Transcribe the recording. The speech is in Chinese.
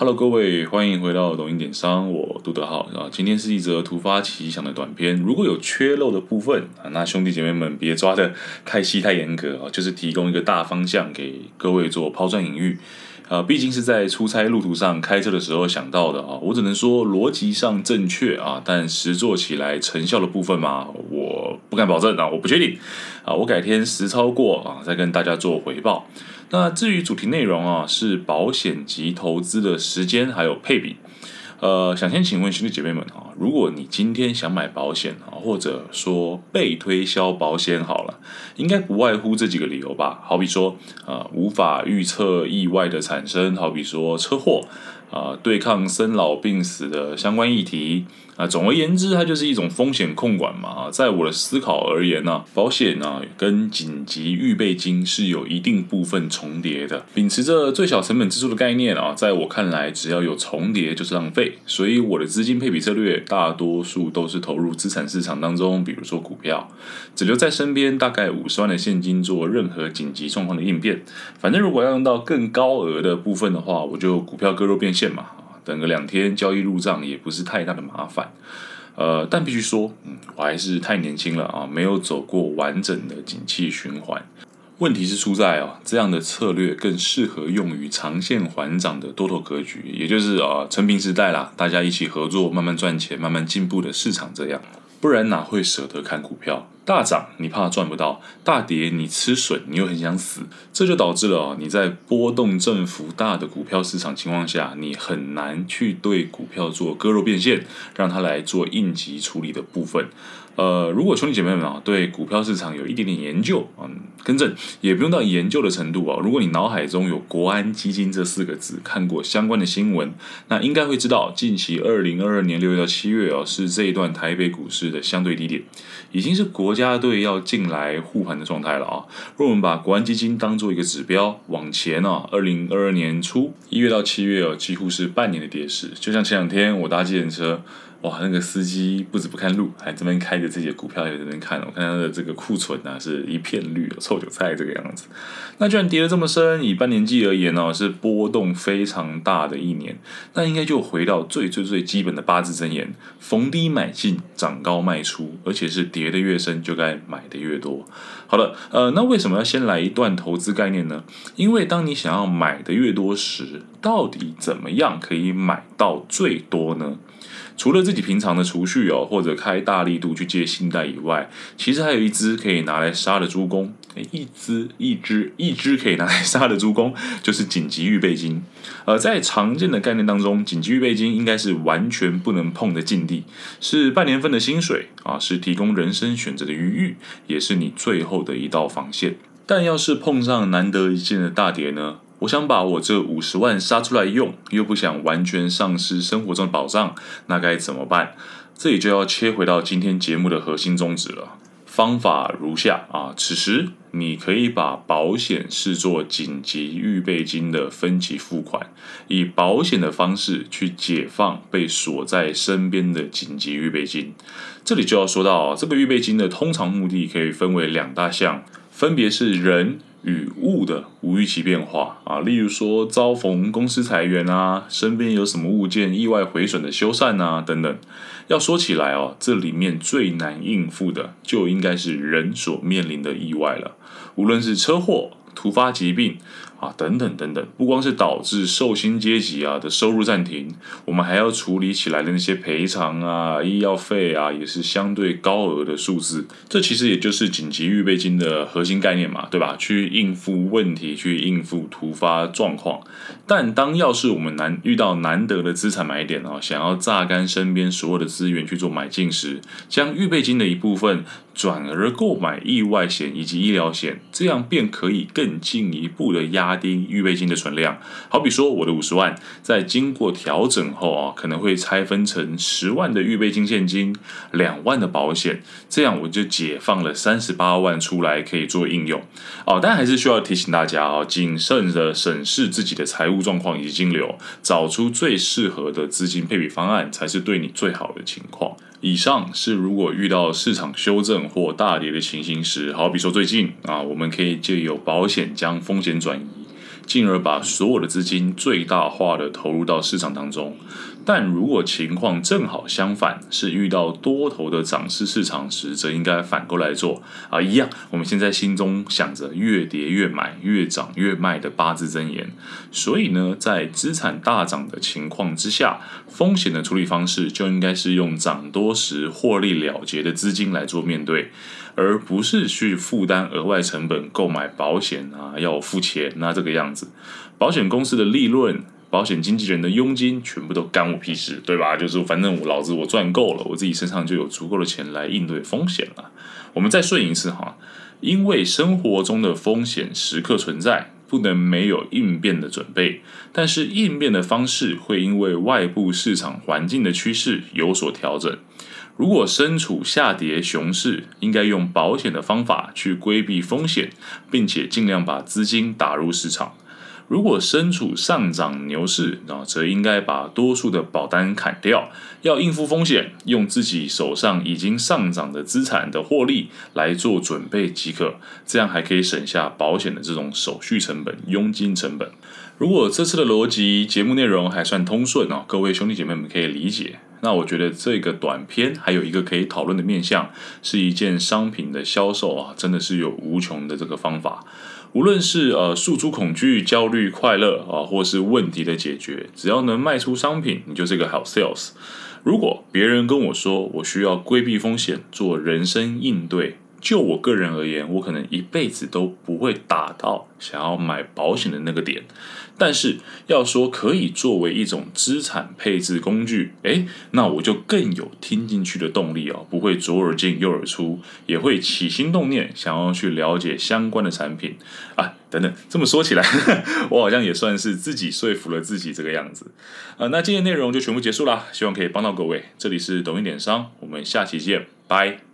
Hello，各位，欢迎回到抖音点商，我杜德浩啊。今天是一则突发奇想的短片，如果有缺漏的部分啊，那兄弟姐妹们别抓的太细太严格啊，就是提供一个大方向给各位做抛砖引玉。啊，毕竟是在出差路途上开车的时候想到的啊，我只能说逻辑上正确啊，但实做起来成效的部分嘛，我不敢保证啊，我不确定啊，我改天实操过啊，再跟大家做回报。那至于主题内容啊，是保险及投资的时间还有配比。呃，想先请问兄弟姐妹们啊，如果你今天想买保险啊，或者说被推销保险好了，应该不外乎这几个理由吧？好比说，呃，无法预测意外的产生，好比说车祸。啊，对抗生老病死的相关议题啊，总而言之，它就是一种风险控管嘛。啊，在我的思考而言呢，保险呢跟紧急预备金是有一定部分重叠的。秉持着最小成本支出的概念啊，在我看来，只要有重叠就是浪费。所以我的资金配比策略大多数都是投入资产市场当中，比如说股票，只留在身边大概五十万的现金做任何紧急状况的应变。反正如果要用到更高额的部分的话，我就股票割肉变。线嘛等个两天交易入账也不是太大的麻烦，呃，但必须说，嗯，我还是太年轻了啊，没有走过完整的景气循环。问题是出在啊，这样的策略更适合用于长线缓涨的多头格局，也就是啊，成平时代啦，大家一起合作，慢慢赚钱，慢慢进步的市场这样。不然哪会舍得看股票大涨？你怕赚不到，大跌你吃损，你又很想死，这就导致了你在波动振幅大的股票市场情况下，你很难去对股票做割肉变现，让它来做应急处理的部分。呃，如果兄弟姐妹们啊对股票市场有一点点研究，嗯，更正也不用到研究的程度啊。如果你脑海中有国安基金这四个字，看过相关的新闻，那应该会知道，近期二零二二年六月到七月啊，是这一段台北股市的相对低点，已经是国家队要进来护盘的状态了啊。若我们把国安基金当做一个指标，往前啊，二零二二年初一月到七月啊，几乎是半年的跌势。就像前两天我搭计程车。哇，那个司机不止不看路，还这边开着自己的股票也在这边看。我看他的这个库存啊，是一片绿，臭韭菜这个样子。那居然跌了这么深，以半年计而言呢，是波动非常大的一年。那应该就回到最最最基本的八字真言：逢低买进，涨高卖出，而且是跌的越深就该买的越多。好了，呃，那为什么要先来一段投资概念呢？因为当你想要买的越多时，到底怎么样可以买到最多呢？除了自己平常的储蓄哦，或者开大力度去借信贷以外，其实还有一支可以拿来杀的猪工，一支一支一支可以拿来杀的猪工，就是紧急预备金。呃，在常见的概念当中，紧急预备金应该是完全不能碰的境地，是半年份的薪水啊，是提供人生选择的余裕，也是你最后的一道防线。但要是碰上难得一见的大跌呢？我想把我这五十万杀出来用，又不想完全丧失生活中的保障，那该怎么办？这里就要切回到今天节目的核心宗旨了。方法如下啊，此时你可以把保险视作紧急预备金的分期付款，以保险的方式去解放被锁在身边的紧急预备金。这里就要说到这个预备金的通常目的可以分为两大项，分别是人。与物的无预期变化啊，例如说遭逢公司裁员啊，身边有什么物件意外毁损的修缮啊等等。要说起来哦，这里面最难应付的就应该是人所面临的意外了，无论是车祸、突发疾病。啊，等等等等，不光是导致受薪阶级啊的收入暂停，我们还要处理起来的那些赔偿啊、医药费啊，也是相对高额的数字。这其实也就是紧急预备金的核心概念嘛，对吧？去应付问题，去应付突发状况。但当要是我们难遇到难得的资产买点啊，想要榨干身边所有的资源去做买进时，将预备金的一部分转而购买意外险以及医疗险，这样便可以更进一步的压。拉低预备金的存量，好比说我的五十万，在经过调整后啊，可能会拆分成十万的预备金现金，两万的保险，这样我就解放了三十八万出来可以做应用哦。但还是需要提醒大家哦，谨慎的审视自己的财务状况以及金流，找出最适合的资金配比方案，才是对你最好的情况。以上是如果遇到市场修正或大跌的情形时，好比说最近啊，我们可以借由保险将风险转移。进而把所有的资金最大化的投入到市场当中。但如果情况正好相反，是遇到多头的涨势市场时，则应该反过来做啊，一样。我们现在心中想着越跌越买，越涨越卖的八字真言。所以呢，在资产大涨的情况之下，风险的处理方式就应该是用涨多时获利了结的资金来做面对，而不是去负担额外成本购买保险啊，要付钱那这个样子。保险公司的利润。保险经纪人的佣金全部都干我屁事，对吧？就是反正我老子我赚够了，我自己身上就有足够的钱来应对风险了。我们再顺一次哈，因为生活中的风险时刻存在，不能没有应变的准备。但是应变的方式会因为外部市场环境的趋势有所调整。如果身处下跌熊市，应该用保险的方法去规避风险，并且尽量把资金打入市场。如果身处上涨牛市，啊，则应该把多数的保单砍掉，要应付风险，用自己手上已经上涨的资产的获利来做准备即可，这样还可以省下保险的这种手续成本、佣金成本。如果这次的逻辑节目内容还算通顺哦，各位兄弟姐妹们可以理解。那我觉得这个短片还有一个可以讨论的面向，是一件商品的销售啊，真的是有无穷的这个方法。无论是呃诉诸恐惧、焦虑、快乐啊，或是问题的解决，只要能卖出商品，你就是个好 sales。如果别人跟我说我需要规避风险，做人生应对。就我个人而言，我可能一辈子都不会打到想要买保险的那个点。但是要说可以作为一种资产配置工具，诶，那我就更有听进去的动力哦，不会左耳进右耳出，也会起心动念想要去了解相关的产品啊等等。这么说起来，我好像也算是自己说服了自己这个样子啊。那今天内容就全部结束啦，希望可以帮到各位。这里是抖音点商，我们下期见，拜。